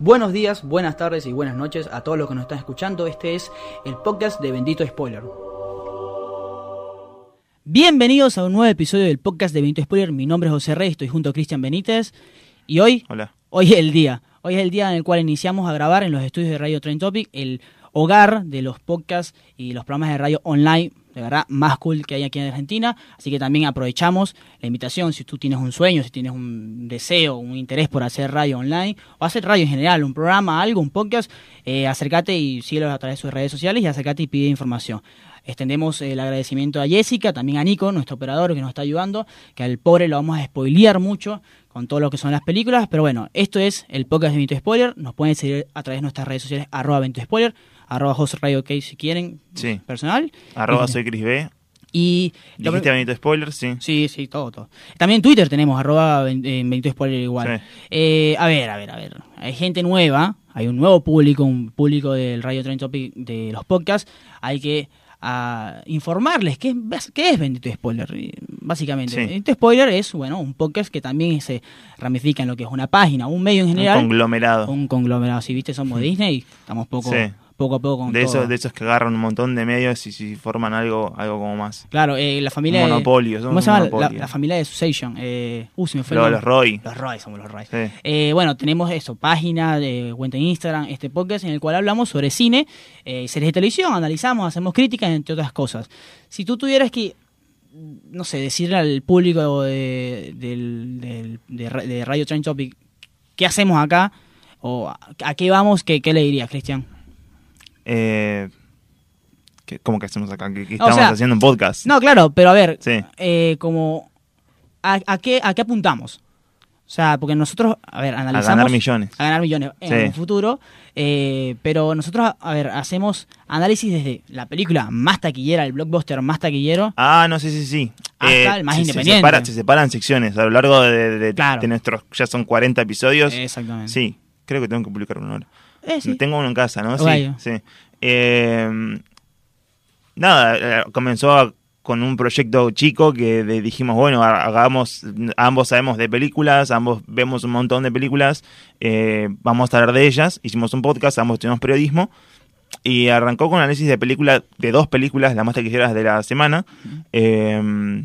Buenos días, buenas tardes y buenas noches a todos los que nos están escuchando. Este es el podcast de Bendito Spoiler. Bienvenidos a un nuevo episodio del podcast de Bendito Spoiler. Mi nombre es José Rey, estoy junto a Cristian Benítez. Y hoy, Hola. hoy es el día. Hoy es el día en el cual iniciamos a grabar en los estudios de Radio Trend Topic, el hogar de los podcasts y los programas de radio online, de verdad, más cool que hay aquí en Argentina. Así que también aprovechamos la invitación, si tú tienes un sueño, si tienes un deseo, un interés por hacer radio online, o hacer radio en general, un programa, algo, un podcast, eh, acércate y síguelos a través de sus redes sociales y acércate y pide información. Extendemos el agradecimiento a Jessica, también a Nico, nuestro operador que nos está ayudando, que al pobre lo vamos a spoilear mucho con todo lo que son las películas, pero bueno, esto es el podcast de Vento Spoiler, nos pueden seguir a través de nuestras redes sociales, arroba Vento Spoiler, arroba José Radio OK si quieren, Sí. personal. Arroba Y- soy Chris B. Y Dijiste Benito Spoiler, sí. Sí, sí, todo, todo. También en Twitter tenemos, arroba eh, Benito Spoiler igual. Sí. Eh, a ver, a ver, a ver. Hay gente nueva, hay un nuevo público, un público del Radio Trend Topic de los podcasts. Hay que ah, informarles qué, es- qué es Bendito Spoiler, y, básicamente. Sí. Bendito Spoiler es, bueno, un podcast que también se ramifica en lo que es una página, un medio en Un general. conglomerado. Un conglomerado. Si viste, somos Disney, estamos poco, Sí. Poco a poco con de, todo. esos, de esos que agarran un montón de medios y si forman algo, algo como más. Claro, eh, la familia de- monopolio, somos ¿Cómo se llama? La, familia de Succession. Eh, uh, se me fue los Roy. Los Roy, somos los Roy. Sí. Eh, bueno, tenemos eso, página de cuenta en Instagram, este podcast en el cual hablamos sobre cine, eh, series de televisión, analizamos, hacemos críticas, entre otras cosas. Si tú tuvieras que, no sé, decirle al público de, de, de Radio Train Topic, ¿qué hacemos acá? ¿O a, a qué vamos? ¿Qué, qué le dirías, Cristian? Eh, ¿qué- ¿Cómo que hacemos acá? Que, que estamos sea, haciendo un podcast. No, claro, pero a ver, Sí. eh, como, ¿a, a qué, ¿a qué apuntamos? O sea, porque nosotros, a ver, a analizamos... ganar millones. a ganar millones en Sí. un futuro. eh, pero nosotros, a ver, hacemos análisis desde la película más taquillera, el blockbuster más taquillero. Ah, no, sí, sí, sí. Hasta el más se- independiente. Se, separa- se separan secciones a lo largo de, de- Claro. de nuestros, ya son 40 episodios. Exactamente. Sí, creo que tengo que publicar uno ahora. Eh, sí. Tengo uno en casa, ¿no? Sí, sí. Eh, nada, comenzó a- con un proyecto chico que de- dijimos, bueno, ha- hagamos, ambos sabemos de películas, ambos vemos un montón de películas, eh, vamos a hablar de ellas, hicimos un podcast, ambos tenemos periodismo, y arrancó con análisis de película, de dos películas, las más taquilleras de la semana. Eh,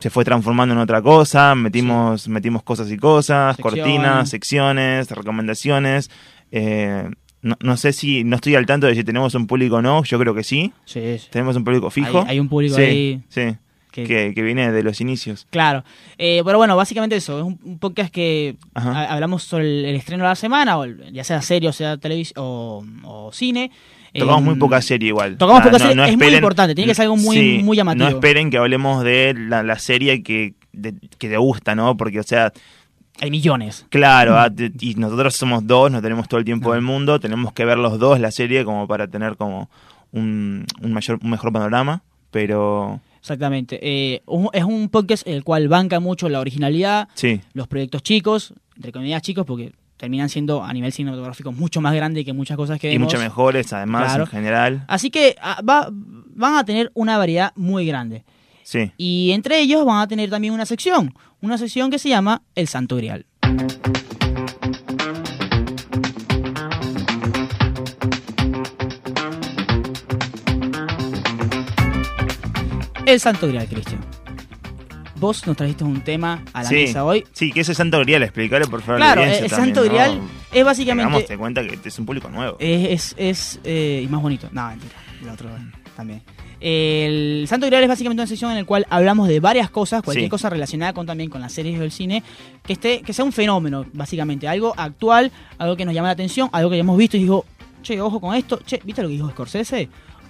se fue transformando en otra cosa, metimos, metimos cosas y cosas, cortinas, secciones, recomendaciones. Eh, no, no sé si, no estoy al tanto de si tenemos un público o no, yo creo que sí. Sí, sí. Tenemos un público fijo. Hay, hay un público sí, ahí. sí, que- que, que viene de los inicios. Claro. Eh, pero bueno, básicamente eso. Es un, podcast que ha- hablamos sobre el, el estreno de la semana, o el- ya sea serie o sea televisión o, o cine. Tocamos Eh, muy poca serie igual. tocamos sea, poca serie, es muy importante, tiene que ser algo muy- sí, muy llamativo. No esperen que hablemos de la, la serie que, de- que te gusta, ¿no? Porque, o sea, Hay millones. Claro, ah, y nosotros somos dos, no tenemos todo el tiempo No. del mundo, tenemos que ver los dos la serie como para tener como un, un mayor, un mejor panorama, pero Exactamente. Eh, un- es un podcast el cual banca mucho la originalidad, sí, los proyectos chicos, entre comillas chicos, porque terminan siendo a nivel cinematográfico mucho más grande que muchas cosas que y vemos. mucho mejores además Claro. en general, Así que ah, va- van a tener una variedad muy grande. Sí. Y entre ellos van a tener también una sección, una sección que se llama El Santo Grial. El Santo Grial, Cristian. Vos nos trajiste un tema a la Sí. mesa hoy. Sí, que ese Santo Grial, explicarle por favor Claro, la el también, Santo ¿no? Grial es básicamente... Tengamos de cuenta que este es un público nuevo. Es, es, es, eh, y más bonito. No, mentira. El otro también. El Santo Grial es básicamente una sección en la cual hablamos de varias cosas, cualquier Sí. cosa relacionada con también con las series del cine, que esté, que sea un fenómeno, básicamente, algo actual, algo que nos llama la atención, algo que hemos visto y digo, che, ojo con esto, che, ¿viste lo que dijo Scorsese?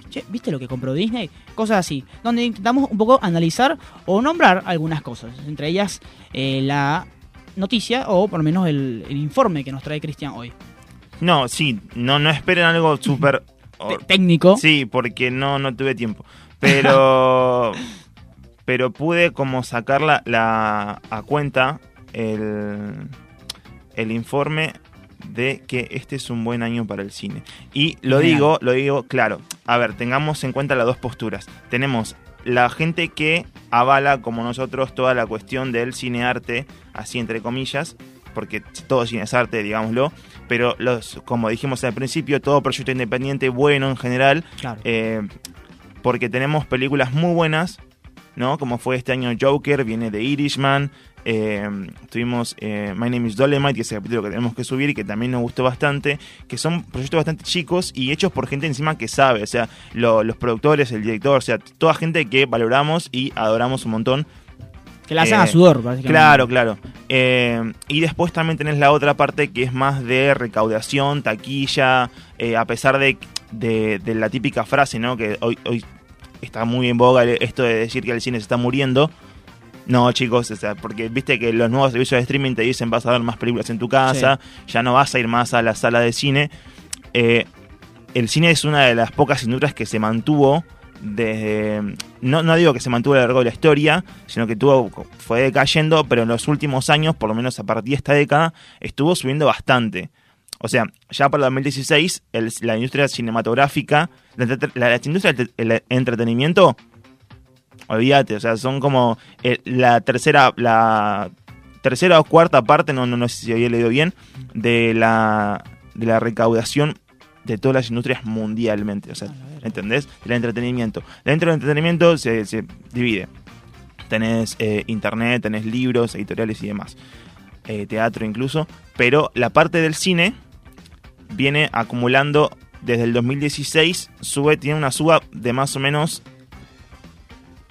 Che, ¿viste lo que compró Disney? Cosas así, donde intentamos un poco analizar o nombrar algunas cosas, entre ellas eh, la noticia o por lo menos el, el informe que nos trae Cristian hoy. No, sí, no, no esperen algo súper... Técnico. Sí, porque no, no tuve tiempo. Pero, pero pude como sacar la, la- a cuenta el, el informe de que este es un buen año para el cine. Y lo digo, lo digo, claro. A ver, tengamos en cuenta las dos posturas. Tenemos la gente que avala, como nosotros, toda la cuestión del cinearte, así entre comillas, porque todo cine es arte, digámoslo, pero los, como dijimos al principio, todo proyecto independiente bueno en general, Claro. eh, porque tenemos películas muy buenas, ¿no? Como fue este año Joker, viene de Irishman, eh, tuvimos eh, My Name is Dolemite, que es el capítulo que tenemos que subir y que también nos gustó bastante, que son proyectos bastante chicos y hechos por gente encima que sabe, o sea, lo- los productores, el director, o sea, toda gente que valoramos y adoramos un montón. Que la hacen eh, a sudor, básicamente. Claro, claro. Eh, y después también tenés la otra parte que es más de recaudación, taquilla, eh, a pesar de, de- de la típica frase, ¿no? Que hoy, hoy está muy en boga esto de decir que el cine se está muriendo. No, chicos, o sea, porque viste que los nuevos servicios de streaming te dicen vas a ver más películas en tu casa, ya no vas a ir más a la sala de cine. Eh, el cine es una de las pocas industrias que se mantuvo desde. No, no digo que se mantuvo a lo largo de la historia, sino que tuvo, fue decayendo, pero en los últimos años, por lo menos a partir de esta década, estuvo subiendo bastante. O sea, ya para el 2016, el- la industria cinematográfica, la, industria del el entretenimiento, olvídate, o sea, son como eh, la tercera, la tercera o cuarta parte, no, no, no sé si había leído bien, de la, de la recaudación de todas las industrias mundialmente. O sea, ¿entendés? Del entretenimiento. Dentro del entretenimiento se, se divide. Tenés eh, internet, tenés libros, editoriales y demás. Eh, teatro incluso. Pero la parte del cine viene acumulando desde el 2016. Sube, tiene una suba de más o menos,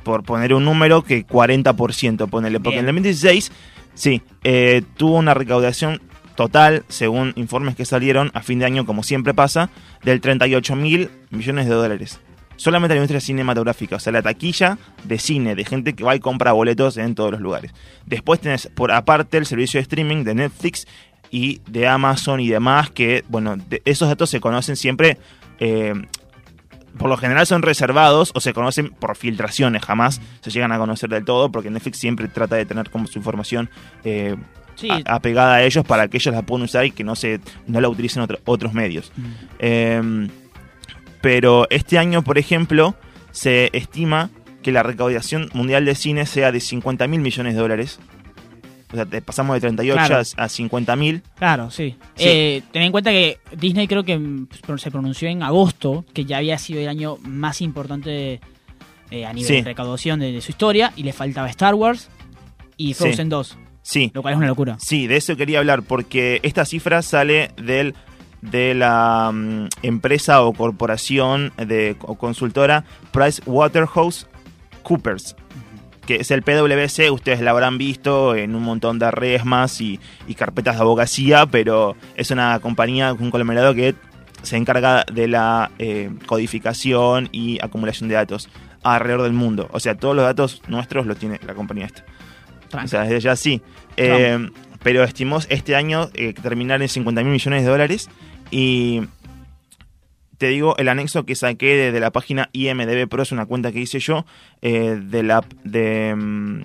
por poner un número, que 40%, ponele. Porque Bien. en el 2016, sí, eh, tuvo una recaudación total, según informes que salieron a fin de año, como siempre pasa, del 38 mil millones de dólares. Solamente la industria cinematográfica, o sea, la taquilla de cine, de gente que va y compra boletos en todos los lugares. Después tenés por aparte el servicio de streaming de Netflix y de Amazon y demás, que, bueno, esos datos se conocen siempre, eh, por lo general son reservados o se conocen por filtraciones, jamás se llegan a conocer del todo, porque Netflix siempre trata de tener como su información eh, Sí, a- apegada a ellos para que ellos la puedan usar y que no se no la utilicen otro- otros medios. Mm. Eh, pero este año, por ejemplo, se estima que la recaudación mundial de cine sea de 50 mil millones de dólares. O sea, te- pasamos de 38 Claro. a, a 50 mil. Claro, sí. Sí. Eh, ten en cuenta que Disney creo que mm, se pronunció en agosto, que ya había sido el año más importante eh, a nivel Sí. de recaudación de, de su historia, y le faltaba Star Wars y Sí. Frozen 2, Sí, lo cual es una locura. sí, de eso quería hablar, porque esta cifra sale del de la mm, empresa o corporación de, o consultora Price Waterhouse Coopers, que es el PwC, ustedes la habrán visto en un montón de resmas y, y carpetas de abogacía, pero es una compañía, un conglomerado que se encarga de la eh, codificación y acumulación de datos alrededor del mundo. O sea, todos los datos nuestros los tiene la compañía esta. O sea, desde ya sí. Eh, pero estimó este año eh, terminar en 50 mil millones de dólares. Y te digo, el anexo que saqué de, de la página IMDB Pro es una cuenta que hice yo. eh, de la. De, mm,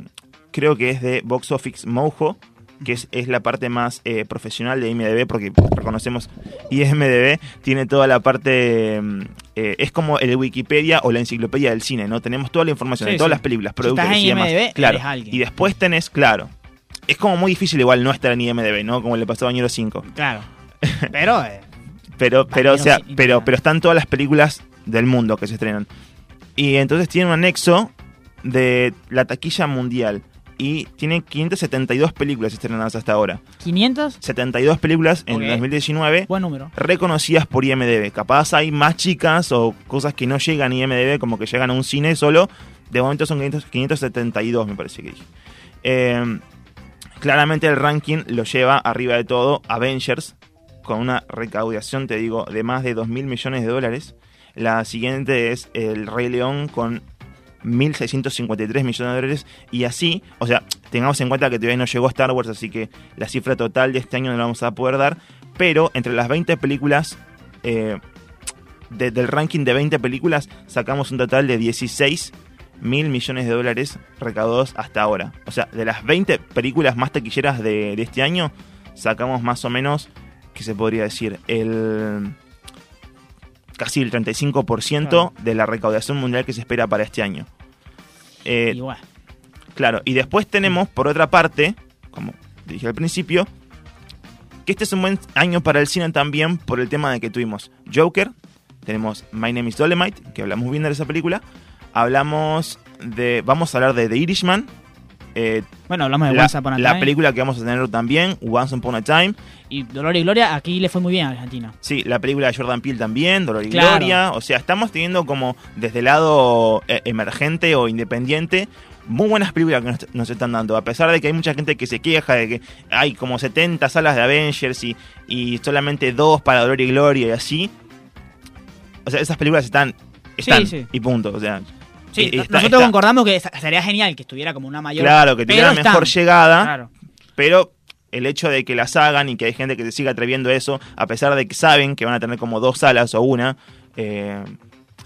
creo que es de Box Office Mojo. Que es, es la parte más eh, profesional de IMDB, porque reconocemos IMDB tiene toda la parte. Eh, es como el Wikipedia o la enciclopedia del cine, ¿no? Tenemos toda la información Sí, de todas sí. las películas, Si en y demás. IMDb, claro. Y después tenés, claro. Es como muy difícil igual no estar en IMDB, ¿no? Como le pasó a Bañero 5. Claro. Pero, eh, Pero, pero, o sea, 5, pero, pero están todas las películas del mundo que se estrenan. Y entonces tiene un anexo de la taquilla mundial. Y tiene 572 películas estrenadas hasta ahora. 500, 72 películas en Ok. 2019 buen número. reconocidas por IMDB. Capaz hay más chicas o cosas que no llegan a IMDB, como que llegan a un cine solo. De momento son 500 572, me parece que dije. Eh, claramente el ranking lo lleva arriba de todo Avengers, con una recaudación, te digo, de más de 2 mil millones de dólares. La siguiente es El Rey León con 1.653 millones de dólares. Y así, o sea, tengamos en cuenta que todavía no llegó Star Wars, así que la cifra total de este año no la vamos a poder dar. Pero entre las 20 películas, eh, de- del ranking de 20 películas, sacamos un total de 16 mil millones de dólares recaudados hasta ahora. O sea, de las 20 películas más taquilleras de, de este año, sacamos más o menos, ¿qué se podría decir? El casi el 35% Claro. de la recaudación mundial que se espera para este año. Eh, Igual. Claro, y después tenemos, por otra parte, como dije al principio, que este es un buen año para el cine también por el tema de que tuvimos Joker, tenemos My Name is Dolemite, que hablamos bien de esa película, hablamos de, vamos a hablar de The Irishman, eh, Bueno, hablamos de la, Once Upon a la Time. película que vamos a tener también, Once Upon a Time, Y Dolor y Gloria, aquí le fue muy bien a Argentina. Sí, la película de Jordan Peele también, Dolor y Claro. Gloria. O sea, estamos teniendo como desde el lado eh, emergente o independiente muy buenas películas que nos, nos están dando. A pesar de que hay mucha gente que se queja de que hay como 70 salas de Avengers y, y solamente dos para Dolor y Gloria y así. O sea, esas películas están, están sí. y punto. O sea, Sí, nosotros concordamos que sería genial que estuviera como una mayor. Claro, que tuviera mejor están. llegada. Claro. Pero el hecho de que las hagan y que hay gente que se siga atreviendo a eso, a pesar de que saben que van a tener como dos salas o una, eh,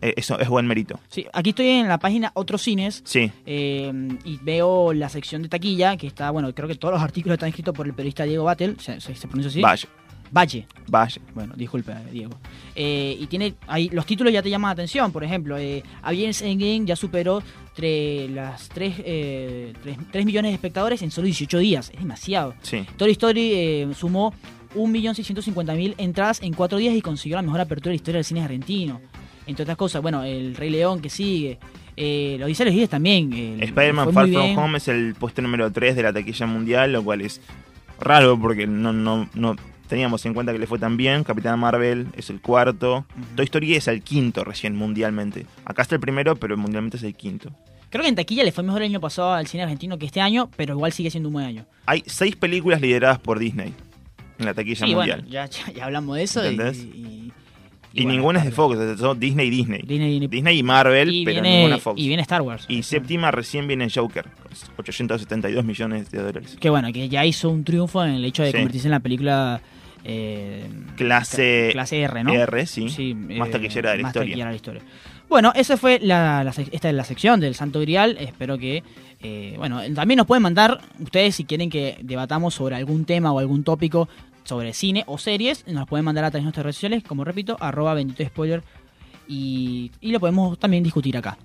eh, eso es buen mérito. Sí, aquí estoy en la página Otros Cines. Sí, eh, y veo la sección de taquilla que está, bueno, creo que todos los artículos están escritos por el periodista Diego Battle, se, se- se pronuncia así. vaya, Valle. vaya. Bueno, disculpe, Diego. Eh, y tiene ahí los títulos ya te llaman la atención. Por ejemplo, eh, Avengers Endgame ya superó tre- las 3, eh, 3, millones de espectadores en solo 18 días. Es demasiado. Sí, Toy Story eh, sumó 1.650.000 entradas en 4 días y consiguió la mejor apertura de la historia del cine argentino. Entre otras cosas, bueno, el Rey León que sigue. Eh, los Dice los Días también. Spider-Man Far From bien. Home es el puesto número 3 de la taquilla mundial, lo cual es raro porque no, no, no teníamos en cuenta que le fue tan bien. Capitán Marvel es el cuarto. Ujú. Toy Story es el quinto recién mundialmente. Acá está el primero, pero mundialmente es el quinto. Creo que en taquilla le fue mejor el año pasado al cine argentino que este año, pero igual sigue siendo un buen año. Hay seis películas lideradas por Disney en la taquilla Sí, mundial. bueno, ya, ya, ya hablamos de eso. y- ¿Entendés? Y, Y, bueno, ninguna es de. Fox, son Disney y Disney. Disney, Disney. Disney y Marvel, y, pero viene, ninguna Fox. y viene Star Wars. Y séptima recién viene Joker, con 872 millones de dólares. Que bueno, que ya hizo un triunfo en el hecho de Sí. convertirse en la película eh, Clase clase R, ¿no? R, sí. más eh, taquillera de la más historia. taquillera de la historia. Bueno, esa fue la, esta es la sección del Santo Grial. Espero que, eh, bueno, también nos pueden mandar ustedes si quieren que debatamos sobre algún tema o algún tópico sobre cine o series, nos pueden mandar a través de nuestras redes sociales, como repito, arroba bendito spoiler y, y lo podemos también discutir acá.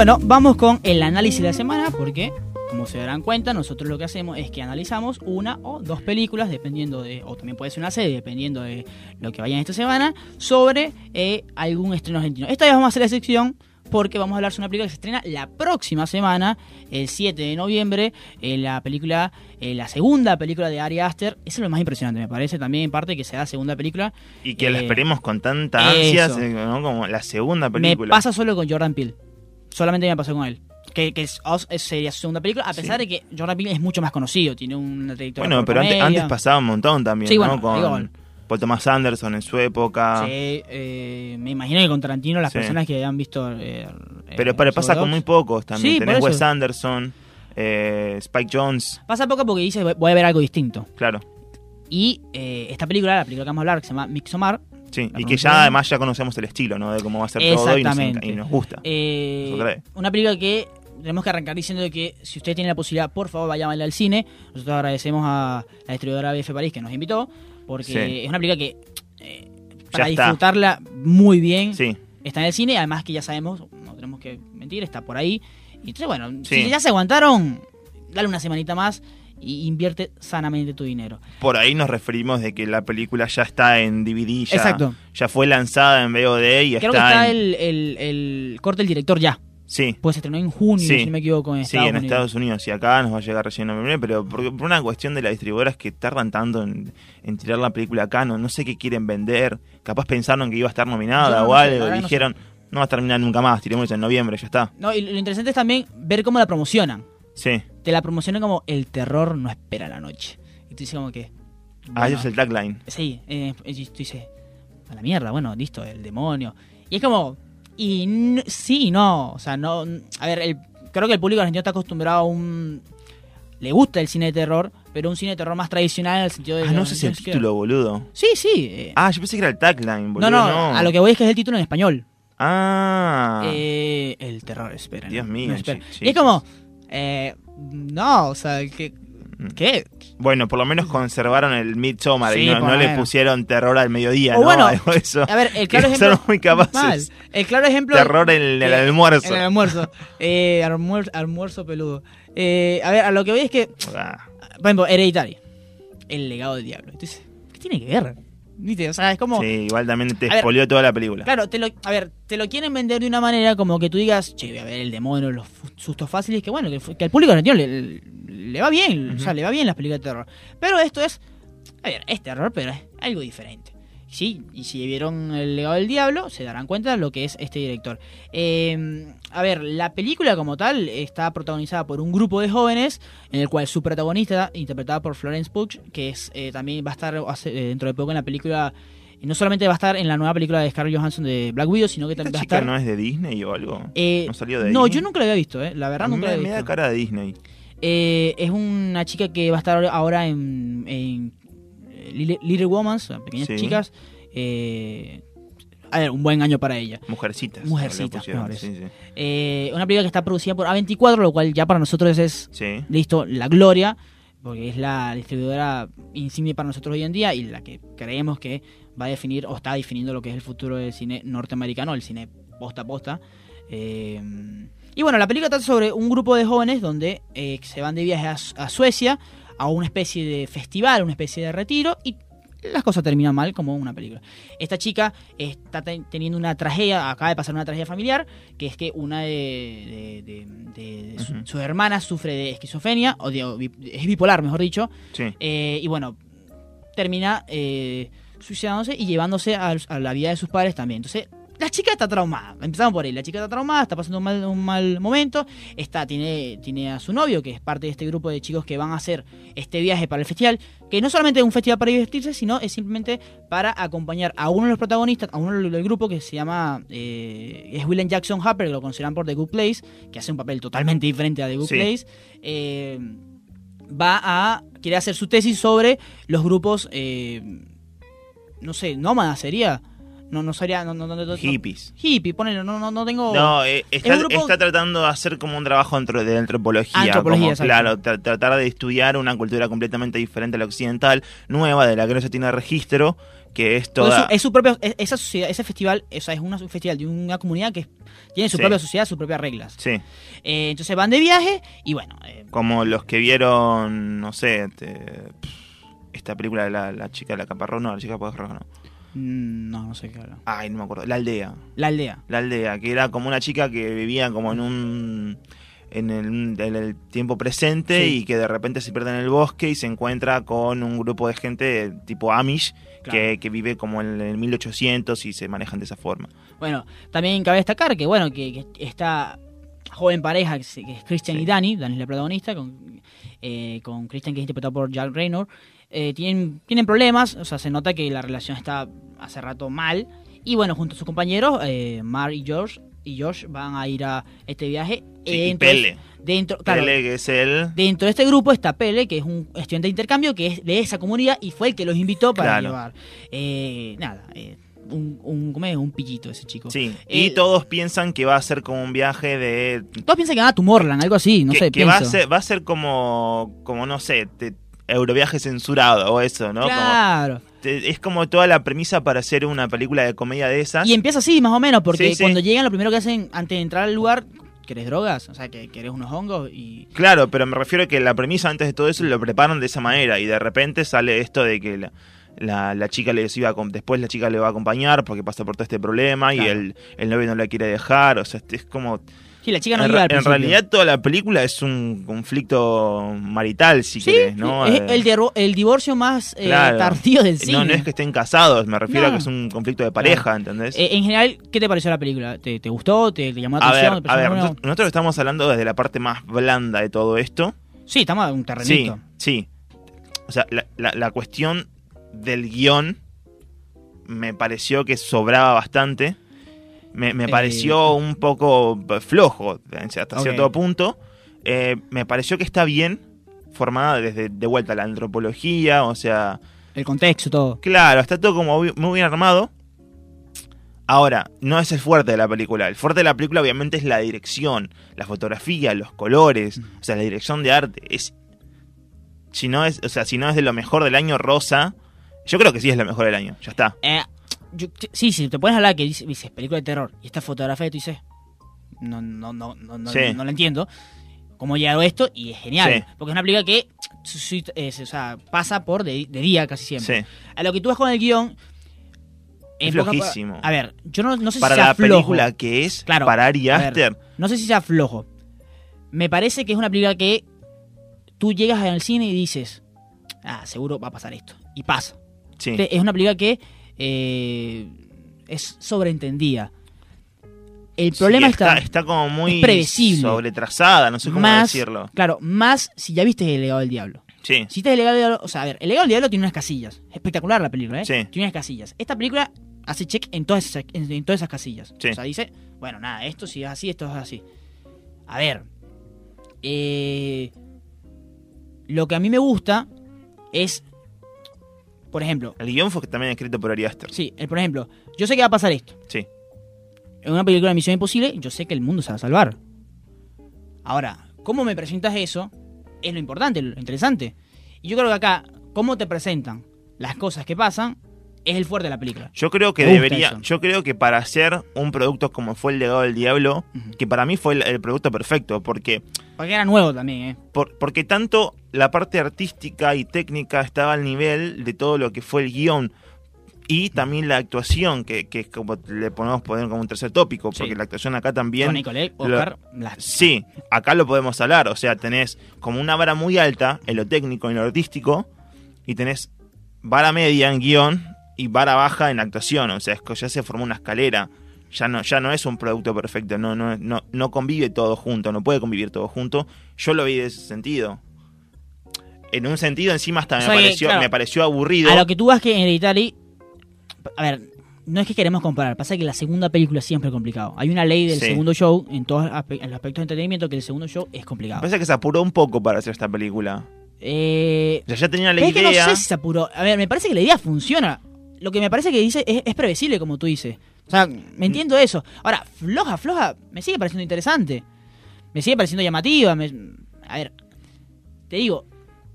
Bueno, vamos con el análisis de la semana porque, como se darán cuenta, nosotros lo que hacemos es que analizamos una o dos películas, dependiendo de, o también puede ser una serie, dependiendo de lo que vaya en esta semana, sobre eh, algún estreno argentino. Esta vez vamos a hacer la sección porque vamos a hablar sobre una película que se estrena la próxima semana, el 7 de noviembre, eh, la película, eh, la segunda película de Ari Aster. Eso es lo más impresionante, me parece también en parte que sea segunda película. Y que la Eh, esperemos con tanta ansia. ¿no? como la segunda Me película. pasa solo con Jordan Peele. Solamente me pasó con él. Que, que es, sería su segunda película, a pesar Sí. de que Jordan Peele es mucho más conocido, tiene una trayectoria. Bueno, pero antes, pasaba un montón también, Sí, ¿no? bueno, Con digo- Paul Thomas Anderson en su época. Sí, eh, me imagino que con Tarantino las Sí. personas que han visto. eh, Pero, eh, pero pasa Soul con muy pocos también. Sí, Tenés Wes. Anderson, eh, Spike Jones, Pasa poco porque dice voy a ver algo distinto. claro. Y eh, esta película, la película que vamos a hablar, que se llama Mixomar. Sí, y que ya además ya conocemos el estilo, ¿no? De cómo va a ser todo y nos, y gusta. Eh, una película que tenemos que arrancar diciendo que si usted tiene la posibilidad, por favor vaya a verla al cine. Nosotros agradecemos a la distribuidora BF París que nos invitó, porque Sí. es una película que eh, para disfrutarla muy bien Sí, está en el cine, además que ya sabemos, no tenemos que mentir, está por ahí. Y entonces, bueno, Sí. si ya se aguantaron, dale una semanita más y invierte sanamente tu dinero. por ahí nos referimos de que la película ya está en DVD, ya, Exacto. ya fue lanzada en VOD y Creo que está, está en... el, el- el corte del director ya, Sí, pues se estrenó en junio, Sí. si no me equivoco, en sí, Estados en Unidos. Estados Unidos y acá nos va a llegar recién en noviembre, pero por, por una cuestión de las distribuidoras que tardan tanto en, en tirar la película acá, no, no sé qué quieren vender, capaz pensaron que iba a estar nominada no o algo, dijeron, no va a terminar nunca más, tiremos en noviembre, ya está. No, y lo interesante es también ver cómo la promocionan. Sí, Te la promocionan como el terror no espera la noche. Y tú dices como que... ah, ese es el tagline. Sí, eh, y tú dices, a la mierda, bueno, listo, el demonio. Y es como, y sí y no, o sea, no, a ver, el- creo que el público argentino está acostumbrado a un... Le gusta el cine de terror, pero un cine de terror más tradicional en el sentido de... Ah, no sé si el título, boludo. Sí, sí. eh, Ah, yo pensé que era el tagline, boludo. no, No, no, a lo que voy es que es el título en español. Ah, Eh, el terror espera. Dios mío, No espera. y es como, eh, no, o sea, que ¿Qué? Bueno, por lo menos conservaron el Midsommar Sí, y no, le pusieron terror al mediodía, O ¿no? bueno, eso. A ver, el claro Que ejemplo. son muy capaces. Mal. El claro ejemplo. Terror en el, almuerzo. En el almuerzo. Eh, almuer- almuerzo peludo. Eh, a ver, a lo que voy es que. Ah, Por ejemplo, Hereditary. El legado del diablo. Entonces, ¿qué tiene que ver? ¿Viste? O sea, es como. sí, igual también te expolió toda la película. Claro, te lo, a ver, te lo quieren vender de una manera como que tú digas, che, voy a ver el demonio, los sustos fáciles, que bueno, que al público argentino le, le va bien, o sea, le va bien las películas de terror. Pero esto es, a ver, es terror, pero es algo diferente. Sí, y si vieron El legado del diablo, se darán cuenta de lo que es este director. Eh, a ver, la película como tal está protagonizada por un grupo de jóvenes, en el cual su protagonista, interpretada por Florence Pugh, que es eh, también va a estar eh, dentro de poco en la película y no solamente va a estar en la nueva película de Scarlett Johansson de Black Widow, sino que ¿Esta también va a estar. no es de Disney o algo? Eh, ¿No salió de no, yo nunca la había visto, eh. la verdad A mí nunca me, la me había da visto. cara de Disney. Eh, es una chica que va a estar ahora en, en eh, Little, Little Women, pequeñas Sí. chicas. Eh, a ver, un buen año para ella. Mujercitas. Mujercitas, Sí, sí. Eh, una película que está producida por A24, lo cual ya para nosotros es Sí. listo, la gloria, porque es la distribuidora insignia para nosotros hoy en día y la que creemos que va a definir o está definiendo lo que es el futuro del cine norteamericano, el cine posta a posta. Eh, y bueno, la película trata sobre un grupo de jóvenes donde eh, se van de viaje a Suecia, a una especie de festival, una especie de retiro, y las cosas terminan mal como una película. Esta chica está te- teniendo una tragedia, acaba de pasar una tragedia familiar, que es que una de, de- de- su- sufre de esquizofrenia, o es bipolar, mejor dicho, Sí. eh, y bueno, termina eh, suicidándose y llevándose a, a la vida de sus padres también. Entonces, la chica está traumada. Empezamos por ahí. La chica está traumada, está pasando un mal, un mal momento. Está, tiene, tiene a su novio, que es parte de este grupo de chicos que van a hacer este viaje para el festival. Que no solamente es un festival para divertirse, sino es simplemente para acompañar a uno de los protagonistas, a uno del grupo que se llama. eh, es William Jackson Harper, que lo consideran por The Good Place, que hace un papel totalmente diferente a The Good Sí. Place. Eh, va a. quiere hacer su tesis sobre los grupos. eh, no sé, nómadas sería. No, no sería. No, no, no, Hippies. hippie, ponelo, no, no, no tengo. No, eh, está, grupo- está tratando de hacer como un trabajo dentro de antropología. Antropología, como, exacto. claro, tra- tratar de estudiar una cultura completamente diferente a la occidental, nueva, de la que no se tiene registro, que es toda... su, es su propio, es- esa sociedad, ese festival, o sea, es una, un festival de una comunidad que tiene su Sí. propia sociedad, sus propias reglas. Sí, Eh, entonces van de viaje y bueno, eh, como los que vieron, no sé, te- esta película de la, la chica de la caparrón, no, la chica de la caparrón, no. Mm, no, no sé qué habla. Ay, no me acuerdo. La aldea. La aldea. La aldea, que era como una chica que vivía como en un en el, en el tiempo presente Sí. y que de repente se pierde en el bosque y se encuentra con un grupo de gente tipo Amish Claro. que, que vive como en el 1800 y se manejan de esa forma. Bueno, también cabe destacar que, bueno, que, que esta joven pareja, que, es Christian Sí. y Danny, Danny es la protagonista, con, eh, con Christian que es interpretado por Jack Raynor, eh, tienen, tienen problemas, o sea, se nota que la relación está hace rato mal, y bueno, junto a sus compañeros, eh, Mar y George, y Josh van a ir a este viaje. Sí, eh, y dentro de- Pele. Dentro, claro, Pele, que es el... Dentro de este grupo está Pele, que es un estudiante de intercambio que es de esa comunidad y fue el que los invitó para Claro. llevar. Eh, nada, eh, un, un, ¿cómo es? un pillito ese chico. Sí, Eh, y todos piensan que va a ser como un viaje de... Todos piensan que van a Tumorland, algo así, no que sé, que va, a ser, va a ser como, como no sé, te- Euroviaje censurado o eso, ¿no? Claro. es como toda la premisa para hacer una película de comedia de esas. Y empieza así, más o menos, porque Sí, sí. cuando llegan, lo primero que hacen antes de entrar al lugar, ¿querés drogas? O sea, que querés unos hongos y... Claro, pero me refiero a que la premisa antes de todo eso lo preparan de esa manera y de repente sale esto de que la, la, la chica les iba a, después la chica le va a acompañar porque pasa por todo este problema y el, el novio no la quiere dejar, o sea, es como Sí, la chica no en, al en realidad toda la película es un conflicto marital, si Sí, querés, ¿no? es Eh, el, el divorcio más eh, tardío del cine. no, no es que estén casados, me refiero a que es un conflicto de pareja, ¿entendés? Eh, en general, ¿qué te pareció la película? ¿Te, te gustó? ¿Te, te llamó la a ver, atención? ¿Te a ver, pareció bueno? nosotros, nosotros estamos hablando desde la parte más blanda de todo esto. Sí, estamos en un Sí, terrenito. sí. O sea, la, la- la cuestión del guion me pareció que sobraba bastante. Me, me Eh, pareció un poco flojo hasta cierto punto. Eh, me pareció que está bien formada desde de vuelta la antropología, o sea, El contexto, todo. claro, está todo como muy bien armado. Ahora, no es el fuerte de la película. El fuerte de la película obviamente es la dirección, la fotografía, los colores, o sea, la dirección de arte es si no es, o sea, si no es de lo mejor del año rosa, yo creo que sí es lo mejor del año, ya está. Eh, yo- sí, si te pones a hablar que dices, dices película de terror y esta fotografía tú dices, no, no, no, no, no, Sí. no, la entiendo. ¿Cómo llegaron esto? Y es genial. Sí. Porque es una película que es- o sea, pasa por de, de día casi siempre. Sí. A lo que tú vas con el guion. Es en poca- flojísimo. A ver, yo no, no sé Para si sea la flojo. película que es, Claro, para Ari a ver, Aster, no sé si sea flojo. Me parece que es una película que tú llegas al cine y dices, ah, seguro va a pasar esto. Y pasa. sí. Es una película que eh, es sobreentendida. El Sí, problema está, está, está como muy es sobretrasada, no sé cómo más, decirlo. claro, más si ya viste El legado del diablo. Sí, Si viste El legado del diablo, o sea, a ver, El legado del diablo tiene unas casillas. Espectacular la película, ¿eh? Sí. Tiene unas casillas. Esta película hace check en todas esas, en, en todas esas casillas. Sí. O sea, dice, bueno, nada, esto si es así, esto es así. A ver, eh, lo que a mí me gusta es, por ejemplo, el guion fue también escrito por Ari Aster. Sí, eh, por ejemplo, yo sé que va a pasar esto. Sí. En una película de Misión Imposible, yo sé que el mundo se va a salvar. Ahora, ¿cómo me presentas eso? Es lo importante, lo interesante. Y yo creo que acá, cómo te presentan las cosas que pasan, es el fuerte de la película. Yo creo que debería, eso. yo creo que para hacer un producto como fue el legado del diablo, que para mí fue el, el producto perfecto, porque Porque era nuevo también, ¿eh? por- porque tanto la parte artística y técnica estaba al nivel de todo lo que fue el guion y también la actuación, que, que es como le podemos poner como un tercer tópico, porque Sí. la actuación acá también Con Oscar, Sí, acá lo podemos hablar. O sea, tenés como una vara muy alta en lo técnico, en lo artístico, y tenés vara media en guion y vara baja en actuación. O sea, es que ya se formó una escalera. Ya no, ya no es un producto perfecto, no, no, no, no convive todo junto, no puede convivir todo junto. Yo lo vi de ese sentido. En un sentido, encima hasta me, O sea que, pareció, claro, me pareció aburrido. A lo que tú vas que en Hereditary... A ver, no es que queremos comparar, pasa que la segunda película siempre es complicado. Hay una ley del Sí. segundo show en todos los aspe- en los aspectos de entretenimiento que el segundo show es complicado. parece que se apuró un poco para hacer esta película. Eh, O sea, ya tenía la es que idea. no sé si se apuró. A ver, me parece que la idea funciona. Lo que me parece que dice es, es previsible, como tú dices. O sea, me entiendo eso. Ahora, floja, floja, me sigue pareciendo interesante. Me sigue pareciendo llamativa. me- a ver, te digo,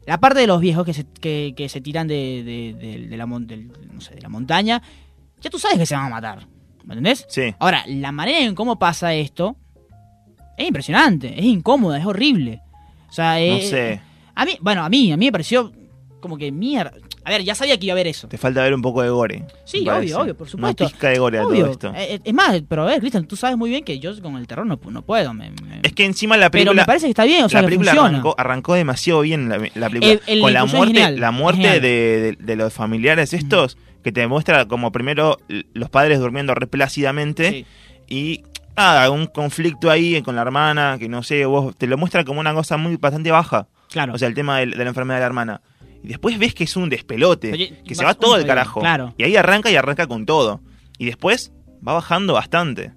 la parte de los viejos que se, que, que se tiran de, de- de- de la, no sé, de la montaña, ya tú sabes que se van a matar. ¿Me entendés? Sí. Ahora, la manera en cómo pasa esto es impresionante, es incómoda, es horrible. O sea, No eh, sé. a mí, bueno, a mí, a mí me pareció como que mierda. A ver, ya sabía que iba a haber eso. Te falta ver un poco de gore. Sí, parece. obvio, obvio, por supuesto. Una pizca de gore a Obvio. todo esto. Eh, eh, es más, pero a ver, Cristian, tú sabes muy bien que yo con el terror no, no puedo. me- me- Es que encima la pero película. me parece que está bien, o sea, la película funciona. arrancó, arrancó demasiado bien la, la película. El- el Con la muerte, la muerte de, de- de los familiares estos, que te muestra como primero los padres durmiendo re plácidamente Sí. y nada, un conflicto ahí con la hermana, que no sé, vos te lo muestra como una cosa muy bastante baja. Claro. O sea, el tema de, la enfermedad de la hermana. Y después ves que es un despelote, Oye, que se va todo al carajo. claro. Y ahí arranca y arranca con todo. Y después va bajando bastante.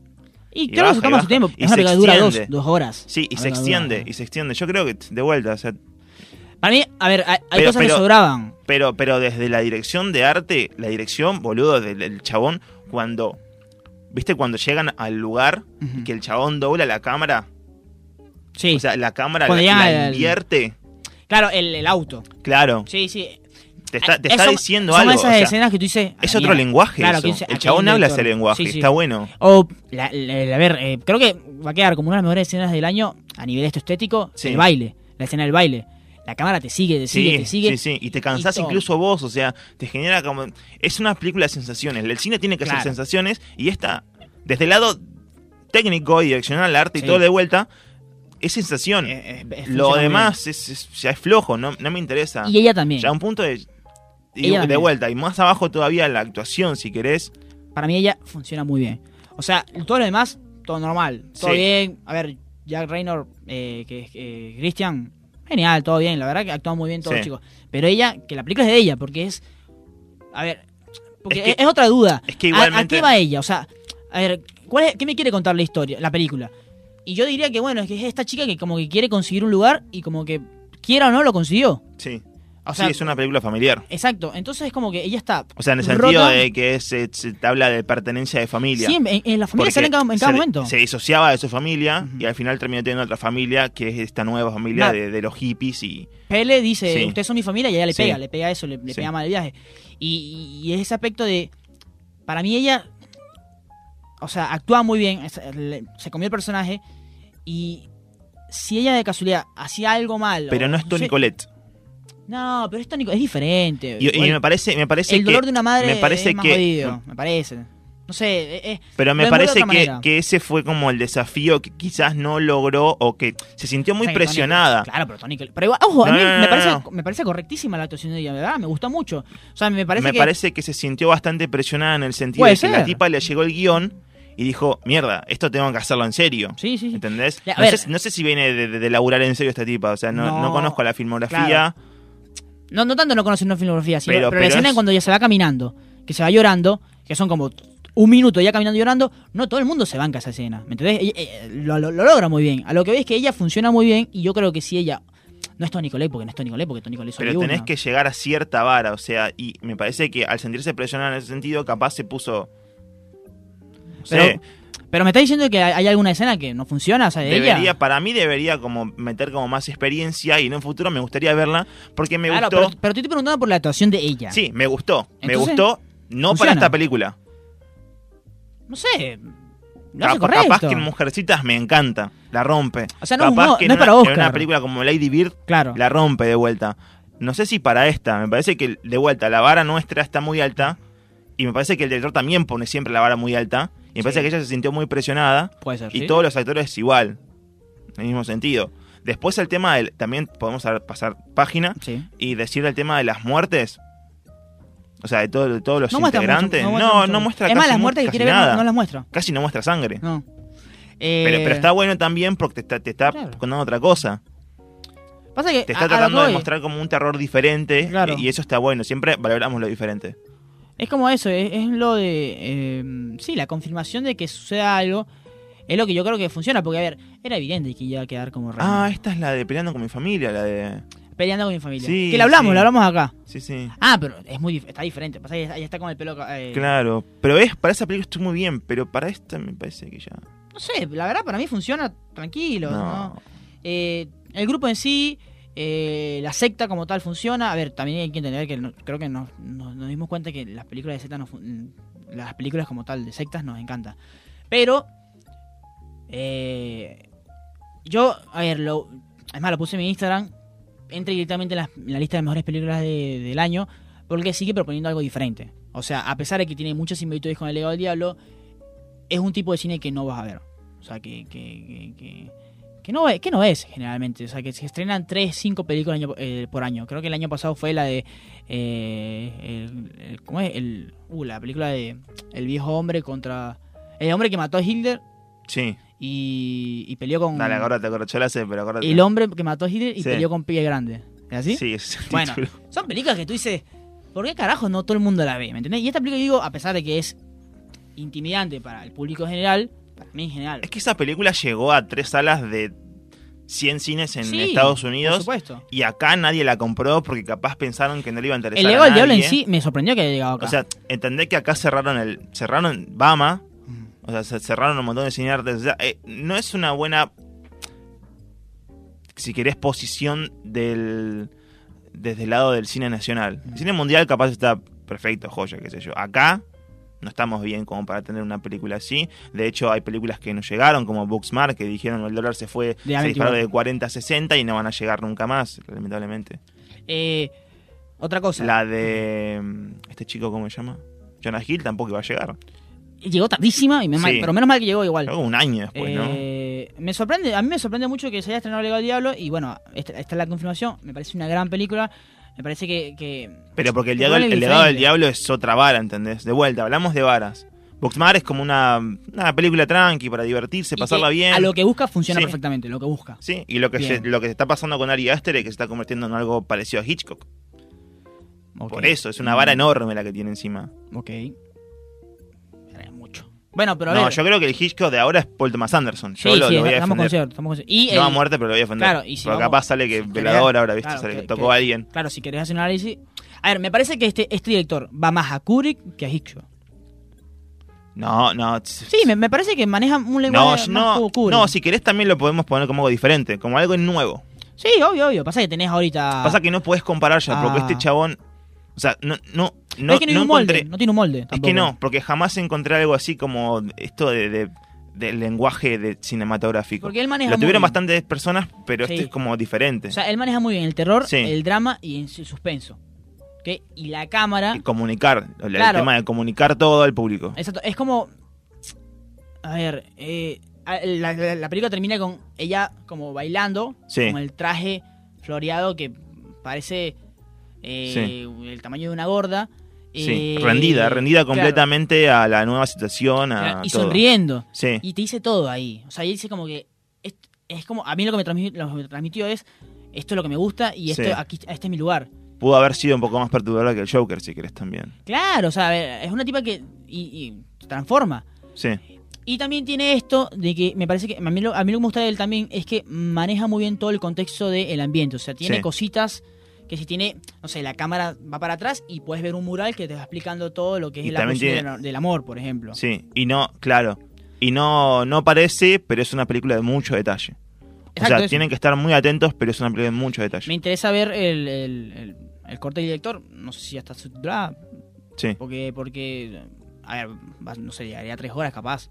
y y creo que se toma su tiempo. Y Es una película que dura dos, extiende. dos horas. Sí, y se que extiende, dura- y se extiende. Yo creo que de vuelta, o sea, Para mí, a ver, hay, Pero- cosas que pero- sobraban. Pero, pero desde la dirección de arte, la dirección, boludo, del, del chabón, cuando. ¿Viste cuando llegan al lugar que el chabón dobla la cámara? Sí, O sea, la cámara la, la invierte. Claro, el, el auto. Claro, Sí, sí. te está, te Eh, está diciendo son algo. esas o sea, escenas que tú dices. es "Ah, otro mierda". lenguaje Claro, eso. que dice, el chabón habla ese lenguaje, Sí, sí. está bueno. O, la- la- a ver, eh, creo que va a quedar como una de las mejores escenas del año a nivel esto estético, Sí. el baile, la escena del baile. La cámara te sigue, te sigue, te sigue. sí, sí, y te cansás y incluso vos, o sea, te genera como... Es una película de sensaciones, el cine tiene que Claro. hacer sensaciones y esta, desde el lado técnico y direccional, arte y todo de vuelta, es sensación. Eh, eh, Lo demás es, es- ya es flojo, no, no me interesa. Y ella también. Ya a un punto de... de también. vuelta, y más abajo todavía la actuación, si querés. Para mí ella funciona muy bien. O sea, todo lo demás, todo normal. Todo Sí. bien. A ver, Jack Raynor, eh, que es eh, Christian, genial, todo bien. La verdad que actúa muy bien todos Sí. los chicos. Pero ella, que la película es de ella, porque es... A ver, porque Es que- es, es otra duda. es que ¿A- ¿A, igualmente- qué va ella? O sea, a ver, ¿cuál es- ¿qué me quiere contar la historia, la película? Y yo diría que, bueno, es que es esta chica que como que quiere conseguir un lugar y como que quiera o no lo consiguió. Sí. O sea, sí, es una película familiar. Exacto, entonces es como que ella está. O sea, en el sentido rota. de que se habla de pertenencia de familia. Sí, en, en la familia sale en cada, en cada se, momento. se disociaba de su familia y al final terminó teniendo otra familia que es esta nueva familia de, de los hippies y Pele dice, Sí. ustedes son mi familia y ella le Sí. pega, le pega eso, le, le pega mal el viaje. Y, y ese aspecto de, para mí ella, o sea, actúa muy bien, se comió el personaje y si ella de casualidad hacía algo mal... pero no es Toni sé- Collette. No, pero es Toni Collette, es diferente. Y, me parece me parece el que dolor de una madre me parece es más que jodido, me parece. No sé, eh, eh, pero me parece que, que ese fue como el desafío que quizás no logró o que se sintió muy O sea, presionada. claro, pero Collette- Pero igual, ojo, a mí no, no, me, parece, me parece correctísima la actuación de ella, ¿verdad? Me gustó mucho. O sea, me parece me que... parece que se sintió bastante presionada en el sentido de que la ser. tipa le llegó el guion y dijo, mierda, esto tengo que hacerlo en serio. Sí, sí. ¿Entendés? A No ver. sé, no sé si viene de, de- de laburar en serio esta tipa, o sea, no, no No, conozco la filmografía. claro. No, no tanto no conocen una filmografía, sino, Pero- pero, la escena es- cuando ella se va caminando, que se va llorando, que son como un minuto ya caminando y llorando, no todo el mundo se banca esa escena. ¿Me entendés? Ella- eh, lo, lo- lo logra muy bien. A lo que ves es que ella funciona muy bien y yo creo que si ella. No es Toni Collette porque no es Toni Collette porque Toni Collette es Pero tenés una. que llegar a cierta vara, o sea, y me parece que al sentirse presionada en ese sentido, capaz se puso. Pero, me está diciendo que hay, alguna escena que no funciona, o sea, de debería, ella. para mí debería como meter como más experiencia y en un futuro me gustaría verla porque me Claro, gustó. pero, pero te estoy preguntando por la actuación de ella. Sí, me gustó. me gustó, no funciona. para esta película. No sé. No capaz que en Mujercitas me encanta, la rompe. O sea, no capaz que no es para una- Oscar. En una película como Lady Bird Claro. la rompe de vuelta. No sé si para esta, me parece que de vuelta la vara nuestra está muy alta y me parece que el director también pone siempre la vara muy alta me parece Sí. que ella se sintió muy presionada Puede ser. y ¿sí? todos los actores igual, en el mismo sentido. Después el tema del, también podemos pasar página Sí. y decir el tema de las muertes. O sea, de, todo- de todos los No muestra mucho- integrantes. no no, muestra no, mucho. muestra Es más, casi las mu- muertes que quiere ver no, no las muestra. Casi no muestra sangre. No. Pero, Eh, pero está bueno también porque te está, te está Claro. contando otra cosa. Pasa que Te está a tratando de mostrar como un terror diferente Claro. y, y eso está bueno. Siempre valoramos lo diferente. Es como eso, es, es lo de. eh, sí, la confirmación de que suceda algo. Es lo que yo creo que funciona, porque a ver, era evidente que iba a quedar como reina. Ah, esta es la de peleando con mi familia, la de... Peleando con mi familia. Sí, que la hablamos, sí. la hablamos acá. Sí, sí. Ah, pero es muy dif- está diferente. Pasa ella está con el pelo. eh, Claro. Pero es, para esa película estuvo muy bien, pero para esta me parece que ya... No sé, la verdad para mí funciona tranquilo. No. ¿no? Eh, el grupo en sí, eh, la secta como tal funciona. A ver, también hay que entender que creo que nos, nos- dimos cuenta que las películas de sectas las películas como tal de sectas nos encantan. Pero eh, yo, a ver, lo, es más, lo puse en mi Instagram. Entré directamente en la, lista de mejores películas de- del año porque sigue proponiendo algo diferente. O sea, a pesar de que tiene muchas similitudes con El legado del diablo, es un tipo de cine que no vas a ver. O sea, que, que no, que no ves generalmente. O sea, que se estrenan 3, 5 películas año- eh, por año. Creo que el año pasado fue la de... eh, el, el- ¿Cómo es? El, uh, la película de El viejo hombre contra... El hombre que mató a Hitler Sí. y, y peleó con... Dale, acordate. Yo la sé, pero acordate. el hombre que mató a Hitler y Sí. peleó con Pie Grande. ¿Es así? Sí, es el Bueno, son películas que tú dices, ¿por qué carajo no todo el mundo la ve? ¿Me entendés? Y esta película, digo, a pesar de que es intimidante para el público general, para mí en general. Es que esa película llegó a tres salas de 100 cines en Sí, Estados Por Unidos supuesto. y acá nadie la compró porque capaz pensaron que no le iba a interesar El a legado del diablo en sí me sorprendió que haya llegado acá. O sea, entendé que acá cerraron el cerraron Bama, o sea, se cerraron un montón de cine artes. O sea, eh, no es una buena si querés posición del desde el lado del cine nacional. El cine mundial capaz está perfecto, joya, qué sé yo. Acá no estamos bien como para tener una película así. De hecho, hay películas que no llegaron, como Booksmart, que dijeron el dólar se fue, se A24. disparó de 40 a 60 y no van a llegar nunca más, lamentablemente. Eh, otra cosa. La de mm, este chico, ¿cómo se llama? Jonah Hill tampoco iba a llegar. Llegó tardísima, y me- Sí. pero menos mal que llegó igual. Llegó un año después, ¿no? Eh, Me sorprende, a mí me sorprende mucho que se haya estrenado Legado del Diablo y bueno, esta, esta es la confirmación, me parece una gran película, me parece que... que Pero porque el, diablo- huele el legado del diablo es otra vara, ¿entendés? De vuelta, hablamos de varas. Booksmart es como una, una película tranqui para divertirse, y pasarla bien. A lo que busca funciona Sí. perfectamente, lo que busca. Sí, y lo que, Bien. se, lo que está pasando con Ari Aster es que se está convirtiendo en algo parecido a Hitchcock. Por eso, es una vara enorme la que tiene encima. Ok. Bueno, pero a no, yo creo que el Hitchcock de ahora es Paul Thomas Anderson. Yo sí, lo, sí, lo voy a defender. cierto, estamos con cierto. Y No a muerte, pero lo voy a defender. Claro, y si Porque vamos- capaz sale que si velador ahora, ¿viste? claro, Sale- que- tocó que- a alguien. Claro, si querés hacer un análisis. A ver, me parece que este, este director va más a Kubrick que a Hitchcock. No, no. Sí, me, me parece que maneja un No, lenguaje más no, como Kubrick. no, si querés también lo podemos poner como algo diferente, como algo nuevo. Sí, obvio, obvio. Pasa que tenés ahorita. Pasa que no puedes comparar ya, porque Ah. este chabón, o sea, no, no, no, es que no, no tiene un molde. encontré, No tiene un molde. es que no, porque jamás encontré algo así como esto de, de- del lenguaje de cinematográfico. Porque él maneja Lo muy tuvieron bien. bastantes personas, pero Sí. este es como diferente. O sea, él maneja muy bien el terror, Sí. el drama y el suspenso. ¿ok? Y la cámara. Y comunicar, el Claro. tema de comunicar todo al público. Exacto, es como. A ver, eh, la- la película termina con ella como bailando, Sí. con el traje floreado que parece eh, el tamaño de una gorda. Sí, eh, rendida, rendida claro, completamente a la nueva situación, a y todo. sonriendo. Sí, Y te dice todo ahí. O sea, y dice como que. Es, es como. A mí lo que me transmitió, lo que me transmitió es. Esto es lo que me gusta y esto, Sí. aquí, este es mi lugar. pudo haber sido un poco más perturbadora que el Joker, si querés también. Claro, o sea, ver, es una tipa que. Y, y se transforma. Sí, Y también tiene esto de que me parece que a mí, lo, a mí lo que me gusta de él también es que maneja muy bien todo el contexto del ambiente. O sea, tiene cositas que si tiene, no sé, la cámara va para atrás y puedes ver un mural que te va explicando todo lo que es la también cuestión tiene- del, amor, por ejemplo. sí. Y no, claro. Y no, no parece, pero es una película de mucho detalle. o sea, tienen que estar muy atentos, pero es una película de mucho detalle. Me interesa ver el, el- el- el corte del director. No sé si ya está subtitulada. Sí. Porque, porque, a ver, no sé, llegaría a tres horas capaz.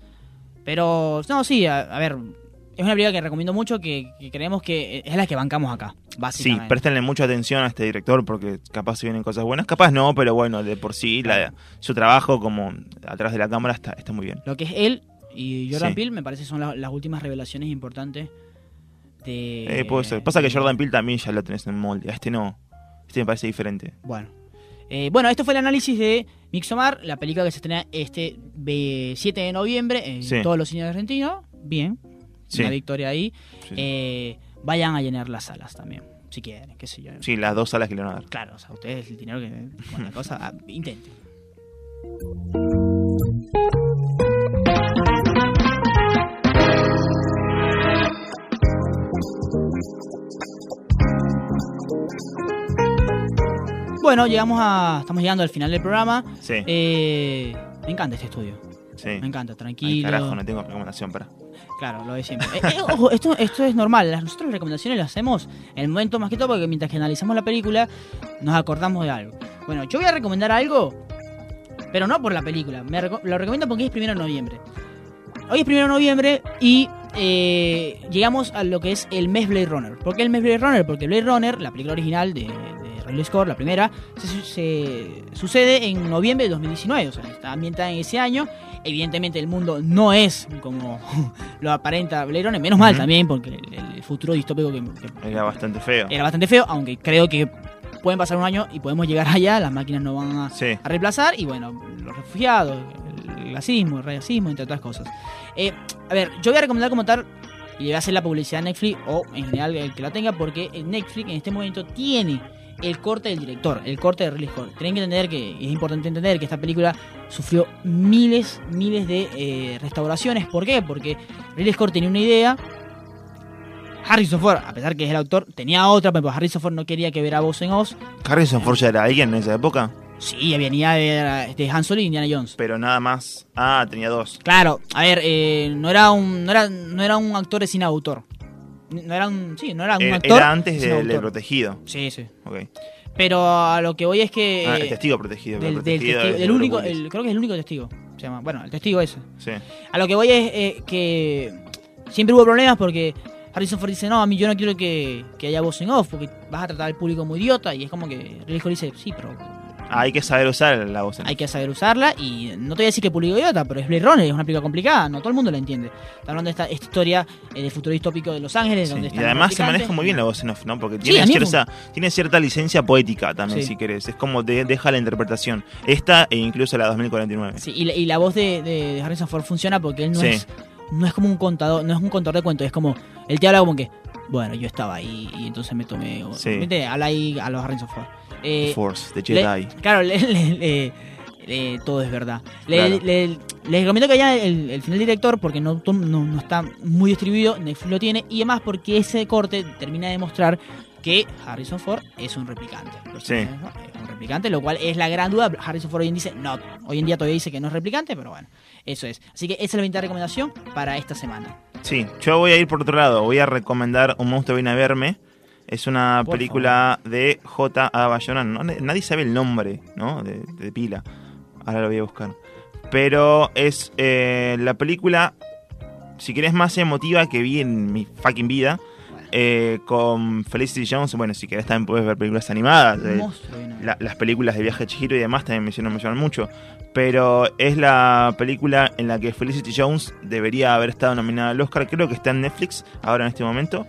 Pero, no, sí, a, a ver, es una película que recomiendo mucho, que, que creemos que es la que bancamos acá, Sí, básicamente. préstenle mucha atención a este director porque capaz se vienen cosas buenas, capaz no, pero bueno, de por sí la- su trabajo como atrás de la cámara está, está muy bien. Lo que es él y Jordan Sí. Peele me parece son la- las últimas revelaciones importantes de... Eh, puede ser. Pasa que Jordan Peele también ya lo tenés en molde, a este no. Este me parece diferente. Bueno. Eh, bueno, esto fue el análisis de Mixomar, la película que se estrena este ve- 7 de noviembre en Sí. todos los cines argentinos. Bien, Sí. una victoria ahí. Sí. Eh, vayan a llenar las salas también, si quieren, qué sé yo. Sí, las dos salas que le van a dar. Claro, o sea, ustedes el dinero que con la cosa, ah, intenten. Bueno, llegamos a. Estamos llegando al final del programa. Sí, Eh, me encanta este estudio. sí. Me encanta, Ay, tranquilo. carajo, no tengo recomendación para. Claro, lo de siempre. Eh, eh, ojo, esto, esto es normal. Nosotros las recomendaciones las hacemos en el momento más que todo porque mientras que analizamos la película nos acordamos de algo. Bueno, yo voy a recomendar algo, pero no por la película. Me reco- lo recomiendo porque es primero de noviembre. Hoy es primero de noviembre y eh, llegamos a lo que es el mes Blade Runner. ¿Por qué el mes Blade Runner? Porque Blade Runner, la película original de, de Ridley Scott, la primera, se, se- sucede en noviembre de 2019. O sea, está ambientada en ese año. Evidentemente el mundo no es como lo aparenta Blade Runner. Menos mal también porque el, el futuro distópico que, que Era bastante feo. era bastante feo, aunque creo que pueden pasar un año y podemos llegar allá, las máquinas no van a, Sí, a reemplazar y bueno, los refugiados, el racismo, el racismo, entre otras cosas. Eh, a ver, yo voy a recomendar como tal y le voy a hacer la publicidad a Netflix o en general el que la tenga porque Netflix en este momento tiene el corte del director, el corte de Ridley Scott. Tienen que entender que es importante entender que esta película sufrió miles, miles de eh, restauraciones. ¿Por qué? Porque Ridley Scott tenía una idea. Harrison Ford, a pesar que es el autor, tenía otra, pero Harrison Ford no quería que viera voz en Oz. Harrison Ford ya era alguien en esa época, Sí, venía de, de Han Solo y Indiana Jones. pero nada más. Ah, tenía dos. Claro, a ver, eh, no era un no era, no era un actor cine autor. No era un sí, no era un Eh, actor. Era antes del autor. protegido. Sí, sí. Ok. Pero a lo que voy es que Ah, eh, el testigo protegido. del testigo- de único, el- creo que es el único testigo. Se llama, bueno, el testigo ese. Sí. A lo que voy es eh, que siempre hubo problemas porque Harrison Ford dice, no, a mí yo no quiero que, que haya voz en off porque vas a tratar al público como idiota y es como que Ridley dice, sí, pero hay que saber usar la voz. en hay que saber usarla y no te voy a decir que público idiota, pero es Blade Runner, es una película complicada, no todo el mundo la entiende. Está hablando de esta, esta historia eh, del futuro distópico de Los Ángeles, Sí, donde Y además se maneja muy bien la voz en off, ¿no? Porque tiene, cierta, tiene cierta licencia poética también, Sí. si querés. Es como de- deja la interpretación. Esta e incluso la 2049. Sí, y, la, y la voz de, de- de Harrison Ford funciona porque él no es no es como un contador, no es un contador de cuentos, es como él te habla como que, bueno, yo estaba ahí y entonces me tomé, Sí. Habla ahí a los Harrison Ford. Eh, The Force, The le- Jedi. claro, le, le- le- eh, todo es verdad. Le, les recomiendo que haya el, el, final director porque no, no, no, está muy distribuido, Netflix lo tiene, y además porque ese corte termina de mostrar que Harrison Ford es un replicante. Sí. Es un replicante, lo cual es la gran duda. Harrison Ford hoy en, dice, no, hoy en día todavía dice que no es replicante, pero bueno, eso es. Así que esa es la 20 recomendación para esta semana. Sí, yo voy a ir por otro lado, voy a recomendar Un monstruo viene a verme. Es una Por película de J. A. Bayona. No, nadie sabe el nombre, ¿no? De, de pila. Ahora lo voy a buscar. Pero es eh, la película, si querés, más emotiva que vi en mi fucking vida. Eh, con Felicity Jones. Bueno, si querés también puedes ver películas animadas. Eh, a la- las películas de Viaje de Chihiro y demás también me hicieron emocionar mucho. Pero es la película en la que Felicity Jones debería haber estado nominada al Oscar. Creo que está en Netflix ahora en este momento.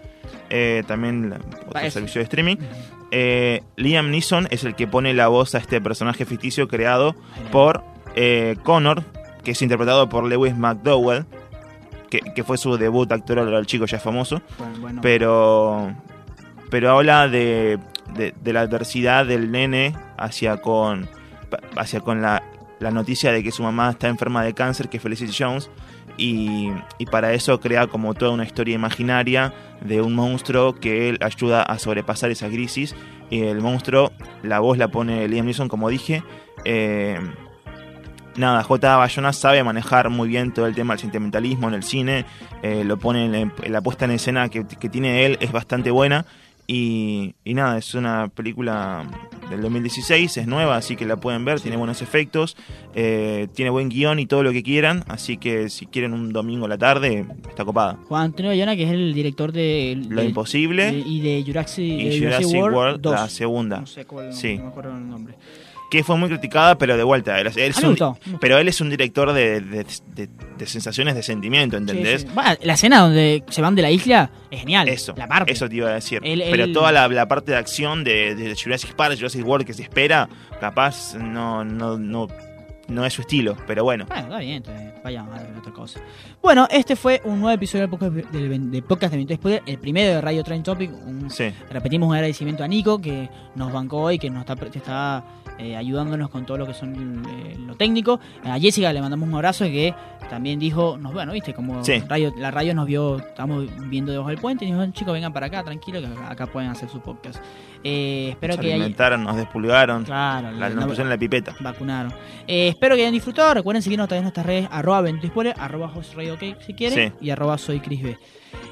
Eh, también la- otro Parece. servicio de streaming. Eh, Liam Neeson es el que pone la voz a este personaje ficticio creado por eh, Connor, que es interpretado por Lewis McDowell, que, que fue su debut actoral, el chico ya famoso Bueno, bueno. pero pero habla de, de, de la adversidad del nene hacia con hacia con la, la noticia de que su mamá está enferma de cáncer que es Felicity Jones y, y para eso crea como toda una historia imaginaria de un monstruo que él ayuda a sobrepasar esa crisis y el monstruo la voz la pone Liam Neeson como dije eh, nada, J. Bayona sabe manejar muy bien todo el tema del sentimentalismo en el cine, eh, lo pone en la puesta en escena que, que tiene él, es bastante buena. Y, y nada, es una película del 2016, es nueva, así que la pueden ver, tiene buenos efectos, eh, tiene buen guion y todo lo que quieran, así que si quieren un domingo a la tarde, está copada. Juan Antonio Bayona, que es el director de... Lo de- Imposible de- y de Jurassic, y Jurassic World, 2. la segunda. No sé cuál, Sí. no me acuerdo el nombre. Que fue muy criticada, pero de vuelta. Él, es- él es Ah, un- pero él es un director de, de- de- de sensaciones de sentimiento, ¿entendés? Sí, sí. Bueno, la escena donde se van de la isla es genial. Eso, La parte. eso te iba a decir. Pero toda la, la parte de acción de, de Jurassic Park, Jurassic World que se espera, capaz no, no, no, no es su estilo. Pero bueno, Bueno, está bien, entonces vayan a ver otra cosa. Bueno, este fue un nuevo episodio del podcast, del, del podcast de 23 Spoiler, el primero de Radio Train Topic. Un- sí. Repetimos un agradecimiento a Nico que nos bancó hoy, que nos está eh, ayudándonos con todo lo que son eh, lo técnico. A Jessica le mandamos un abrazo y que también dijo, nos bueno, viste, como Sí. radio, la radio nos vio, estamos viendo debajo del puente y dijo, chicos, vengan para acá, tranquilo, que acá pueden hacer su podcast. Eh, espero Nos que alimentaron, nos despulgaron, Claro, la, nos pusieron la pipeta. vacunaron. Eh, espero que hayan disfrutado. Recuerden seguirnos también en nuestras redes, arroba 23 Spoiler, arroba José Radio OK, si quieren, Sí. y arroba soy Chris B.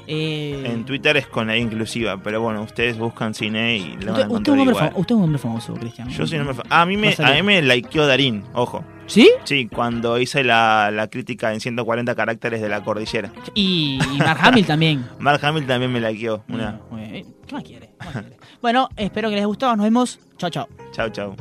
Eh, En Twitter es con la inclusiva, pero bueno, ustedes buscan cine y lo van a usted, usted es un hombre igual. famo- usted es un hombre famoso, Cristian. Yo soy un hombre fa- A mí me, a mí me likeó Darín, ojo. ¿Sí? Sí, cuando hice la, la crítica en 140 caracteres de la cordillera. Y, y Mark Hamill también. Mark Hamill también me likeó. Una. Bien. ¿Qué más quiere? ¿Qué más quiere? Bueno, espero que les haya gustado. Nos vemos. Chao, chao. Chau, chau.